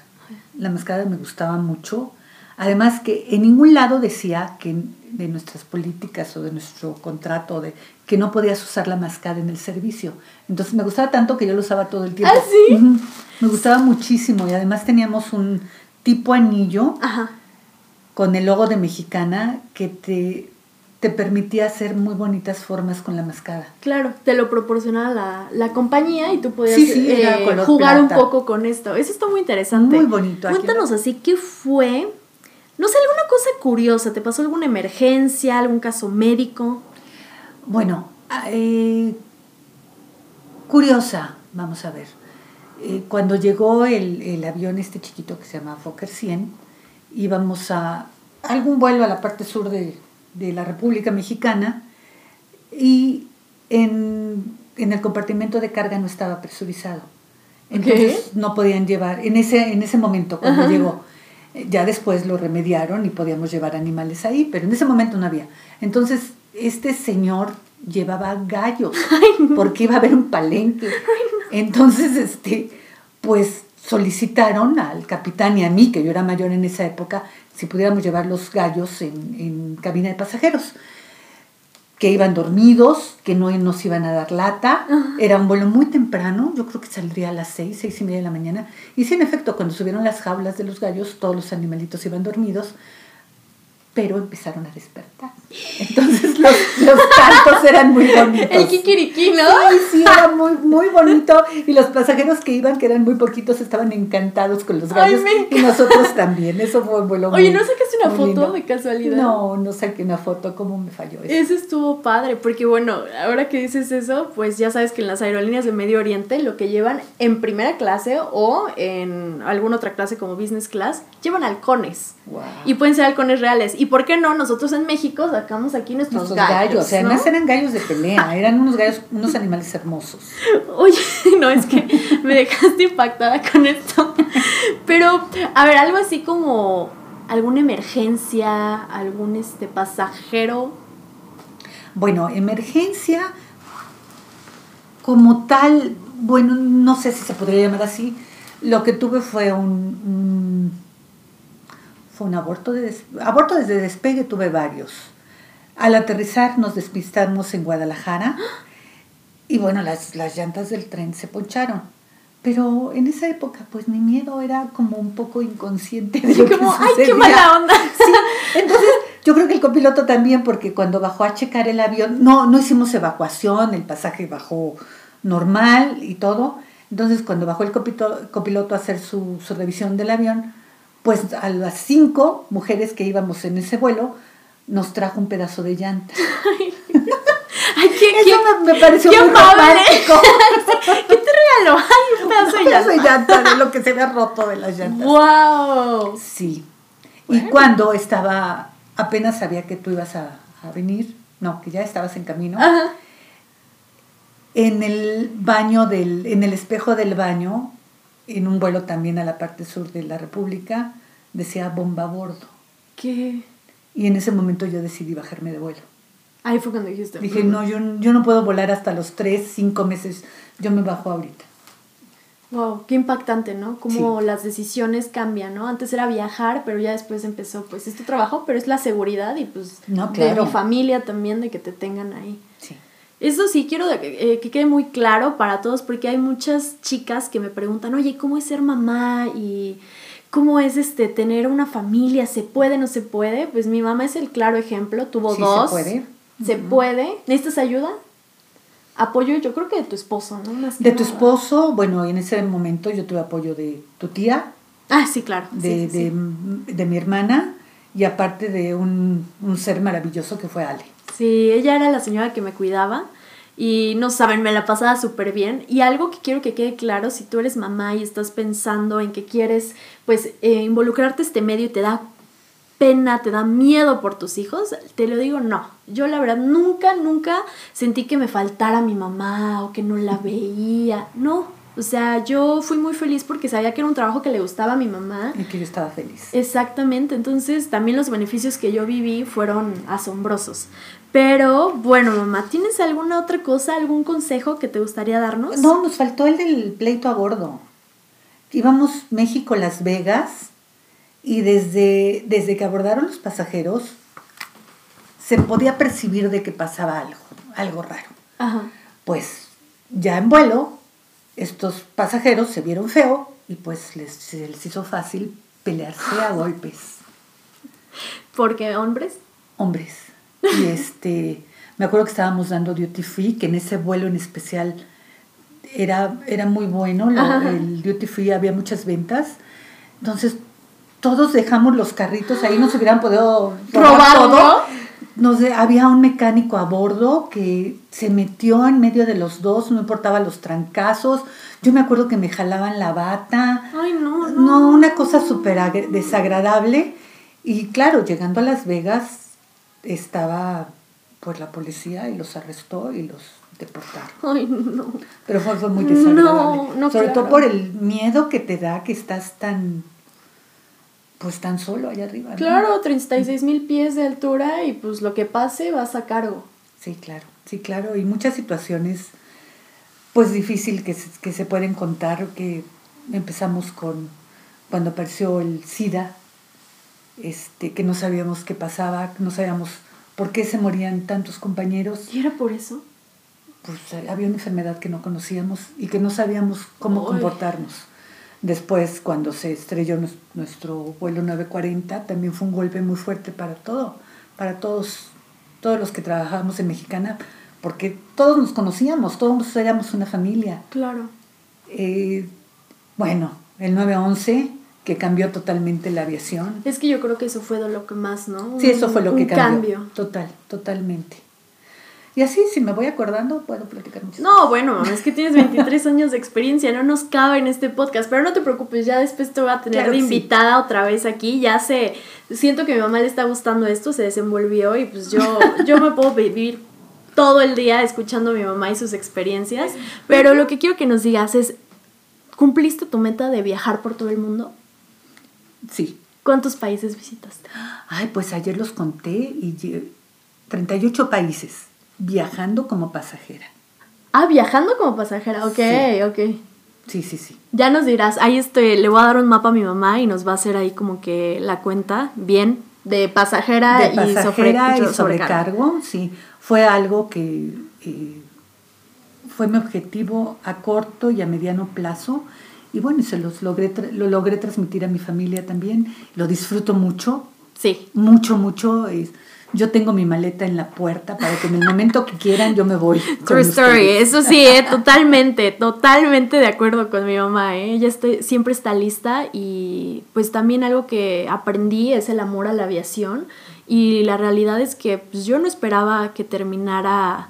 La mascada me gustaba mucho. Además que en ningún lado decía que de nuestras políticas o de nuestro contrato de que no podías usar la mascada en el servicio. Entonces me gustaba tanto que yo lo usaba todo el tiempo. ¿Ah, sí? Me gustaba muchísimo y además teníamos un tipo anillo con el logo de mexicana que te, te permitía hacer muy bonitas formas con la mascada. Claro, te lo proporcionaba la, compañía y tú podías eh, jugar un poco con esto. Eso está muy interesante. Muy bonito. Cuéntanos así, ¿qué fue? No sé, alguna cosa curiosa, ¿te pasó alguna emergencia, algún caso médico? Bueno, eh, curiosa, vamos a ver. Eh, cuando llegó el, avión este chiquito que se llama Fokker 100, íbamos a algún vuelo a la parte sur de, la República Mexicana y en, el compartimento de carga no estaba presurizado. Entonces no podían llevar, en ese, en ese momento cuando llegó, ya después lo remediaron y podíamos llevar animales ahí, pero en ese momento no había. Entonces, este señor llevaba gallos porque iba a haber un palenque. Entonces, este, pues solicitaron al capitán y a mí, que yo era mayor en esa época, si pudiéramos llevar los gallos en, en cabina de pasajeros que iban dormidos, que no nos iban a dar lata. Era un vuelo muy temprano, yo creo que saldría a las seis, seis y media de la mañana. Y sí, en efecto, cuando subieron las jaulas de los gallos, todos los animalitos iban dormidos pero empezaron a despertar. Entonces los, los cantos eran muy bonitos. El kikiriki, ¿no? Sí, sí, era muy, muy bonito. Y los pasajeros que iban, que eran muy poquitos, estaban encantados con los gallos. y nosotros también. Eso fue un vuelo Oye, ¿no sacaste una foto de casualidad? No, no saqué una foto. ¿Cómo me falló eso? Eso estuvo padre, porque bueno, ahora que dices eso, pues ya sabes que en las aerolíneas de Medio Oriente lo que llevan en primera clase o en alguna otra clase como business class, llevan halcones. Wow. Y pueden ser halcones reales. Y por qué no, nosotros en México sacamos aquí nuestros, gallos. O sea, además eran gallos de pelea, eran unos gallos, unos animales hermosos. Oye, no, es que me dejaste impactada con esto. Pero, a ver, algo así como alguna emergencia, algún este pasajero. Bueno, emergencia como tal, bueno, no sé si se podría llamar así. Lo que tuve fue un, un- fue un aborto de aborto desde despegue tuve varios. Al aterrizar nos despistamos en Guadalajara y bueno, las, las llantas del tren se poncharon. Pero en esa época, pues mi miedo era como un poco inconsciente de lo que Como, ay, qué mala onda. Sí, entonces yo creo que el copiloto también, porque cuando bajó a checar el avión, no, no hicimos evacuación, el pasaje bajó normal y todo. Entonces cuando bajó el copito- copiloto a hacer su, su revisión del avión, pues a las cinco mujeres que íbamos en ese vuelo, nos trajo un pedazo de llanta. Ay, qué, qué, Eso me, me pareció qué muy romántico. ¿Qué te regaló? Ay, un pedazo de Un pedazo de llanta. llanta, de lo que se había roto de las llantas. ¡Wow! Sí. Bueno. Y cuando estaba, apenas sabía que tú ibas a, a venir, no, que ya estabas en camino, Ajá. en el baño del, en el espejo del baño, en un vuelo también a la parte sur de la República, decía bomba a bordo. ¿Qué? Y en ese momento yo decidí bajarme de vuelo. Ahí fue cuando dijiste. Dije, "Mm". no, yo, yo no puedo volar hasta los tres, cinco meses, yo me bajo ahorita. Wow, qué impactante, ¿no? Cómo Sí. las decisiones cambian, ¿no? Antes era viajar, pero ya después empezó, pues, es tu trabajo, pero es la seguridad y, pues, No, de claro. mi familia también, de que te tengan ahí. Sí. Eso sí, quiero de- eh, que quede muy claro para todos, porque hay muchas chicas que me preguntan, oye, ¿cómo es ser mamá? Y cómo es este tener una familia, ¿se puede, no se puede? Pues mi mamá es el claro ejemplo, tuvo Sí se dos. puede. Se puede. ¿Necesitas ayuda? Apoyo, yo creo que de tu esposo, ¿no? Más De tu nada. esposo, bueno, en ese momento yo tuve apoyo de tu tía, Ah, sí, claro. de, sí, sí. de- de mi hermana y aparte de un, un ser maravilloso que fue Ale. Sí, ella era la señora que me cuidaba y no saben, me la pasaba súper bien. Y algo que quiero que quede claro, si tú eres mamá y estás pensando en que quieres pues eh, involucrarte a este medio y te da pena, te da miedo por tus hijos, te lo digo, no. Yo la verdad nunca, nunca sentí que me faltara mi mamá o que no la veía. No. O sea, yo fui muy feliz porque sabía que era un trabajo que le gustaba a mi mamá. Y que yo estaba feliz. Exactamente, entonces también los beneficios que yo viví fueron asombrosos. Pero bueno, mamá, ¿tienes alguna otra cosa, algún consejo que te gustaría darnos? No, nos faltó el del pleito a bordo. Íbamos México-Las Vegas y desde, desde que abordaron los pasajeros se podía percibir de que pasaba algo, algo raro. Ajá. Pues ya en vuelo, estos pasajeros se vieron feo y pues les, se les hizo fácil pelearse a golpes. Porque hombres. hombres. Y este, me acuerdo que estábamos dando duty free, que en ese vuelo en especial era, era muy bueno, lo- el duty free había muchas ventas. Entonces, todos dejamos los carritos ahí, no se hubieran podido robar todo. Nos había un mecánico a bordo que se metió en medio de los dos, no importaba los trancazos. Yo me acuerdo que me jalaban la bata. Ay, no, no. No, una cosa súper desagradable. Y claro, llegando a Las Vegas estaba pues la policía y los arrestó y los deportaron. Ay, no. Pero fue, fue muy No, desagradable. no, Sobre claro. todo por el miedo que te da que estás tan pues tan solo allá arriba. ¿no? Claro, 36 mil pies de altura y pues lo que pase vas a cargo. Sí, claro, sí, claro. Y muchas situaciones, pues difícil que se, que se pueden contar, que empezamos con cuando apareció el SIDA, este, que no sabíamos qué pasaba, no sabíamos por qué se morían tantos compañeros. ¿Y era por eso? Pues eh, había una enfermedad que no conocíamos y que no sabíamos cómo Uy. comportarnos. Después, cuando se estrelló nues- nuestro vuelo 940, también fue un golpe muy fuerte para todo, para todos, todos los que trabajábamos en Mexicana, porque todos nos conocíamos, todos éramos una familia. Claro. Eh, bueno, el 911, que cambió totalmente la aviación. Es que yo creo que eso fue lo que más, ¿no? Sí, eso fue lo que cambió. cambio. Total, totalmente. Y así, si me voy acordando, puedo platicar mucho. No, bueno, es que tienes 23 años de experiencia, no nos cabe en este podcast, pero no te preocupes, ya después te voy a tener Claro de sí. invitada otra vez aquí, ya sé, siento que a mi mamá le está gustando esto, se desenvolvió y pues yo, yo me puedo vivir todo el día escuchando a mi mamá y sus experiencias, pero lo que quiero que nos digas es, ¿cumpliste tu meta de viajar por todo el mundo? Sí. ¿Cuántos países visitaste? Ay, pues ayer los conté y lle- 38 países. viajando como pasajera. Ah, viajando como pasajera, ok, ok. Sí, sí, sí. Ya nos dirás, ahí estoy, le voy a dar un mapa a mi mamá y nos va a hacer ahí como que la cuenta bien de pasajera, De y, sobre, y sobrecargo, sí. Fue algo que eh, fue mi objetivo a corto y a mediano plazo. Y bueno, se los logré, tra- lo logré transmitir a mi familia también. Lo disfruto mucho, Sí, mucho, mucho. Es, yo tengo mi maleta en la puerta para que en el momento que quieran yo me voy. True story, eso sí, eh, totalmente, totalmente de acuerdo con mi mamá, ¿eh? ella está- siempre está lista y pues también algo que aprendí es el amor a la aviación y la realidad es que pues, yo no esperaba que terminara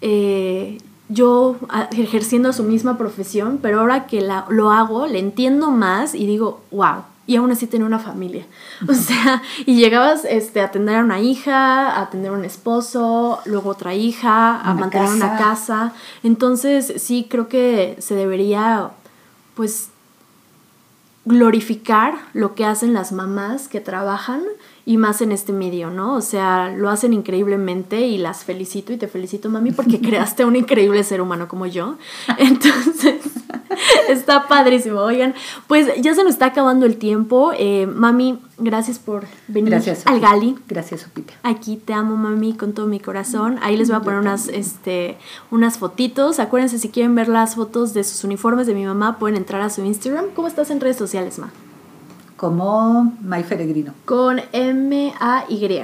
eh, yo ejerciendo su misma profesión, pero ahora que la- lo hago, le entiendo más y digo, wow. Y aún así tenía una familia. O sea, y llegabas este, a atender a una hija, a atender a un esposo, luego otra hija, a Una mantener una casa. Entonces, sí, creo que se debería, pues, glorificar lo que hacen las mamás que trabajan y más en este medio, ¿no? O sea, lo hacen increíblemente y las felicito y te felicito, mami, porque creaste un increíble ser humano como yo. Entonces, está padrísimo. Oigan, pues ya se nos está acabando el tiempo. Eh, mami, gracias por venir Gracias. al. Gali. Gracias, Sopita. Aquí te amo, mami, con todo mi corazón. Ahí les voy a poner unas, este, unas fotitos. Acuérdense, si quieren ver las fotos de sus uniformes de mi mamá, pueden entrar a su Instagram. ¿Cómo estás en redes sociales, ma? Como May Peregrino. Con M-A-Y.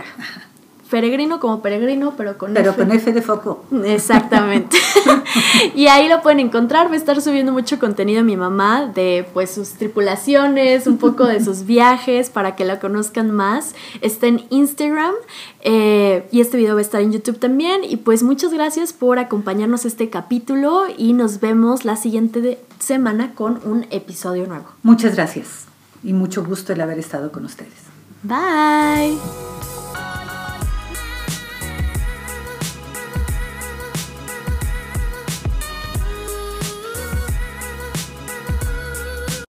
Peregrino como peregrino, pero con Pero F. con F de foco. Exactamente. y ahí lo pueden encontrar. Va a estar subiendo mucho contenido mi mamá de pues sus tripulaciones, un poco de sus viajes para que la conozcan más. Está en Instagram eh, y este video va a estar en YouTube también. Y pues muchas gracias por acompañarnos a este capítulo y nos vemos la siguiente semana con un episodio nuevo. Muchas gracias y mucho gusto el haber estado con ustedes. Bye.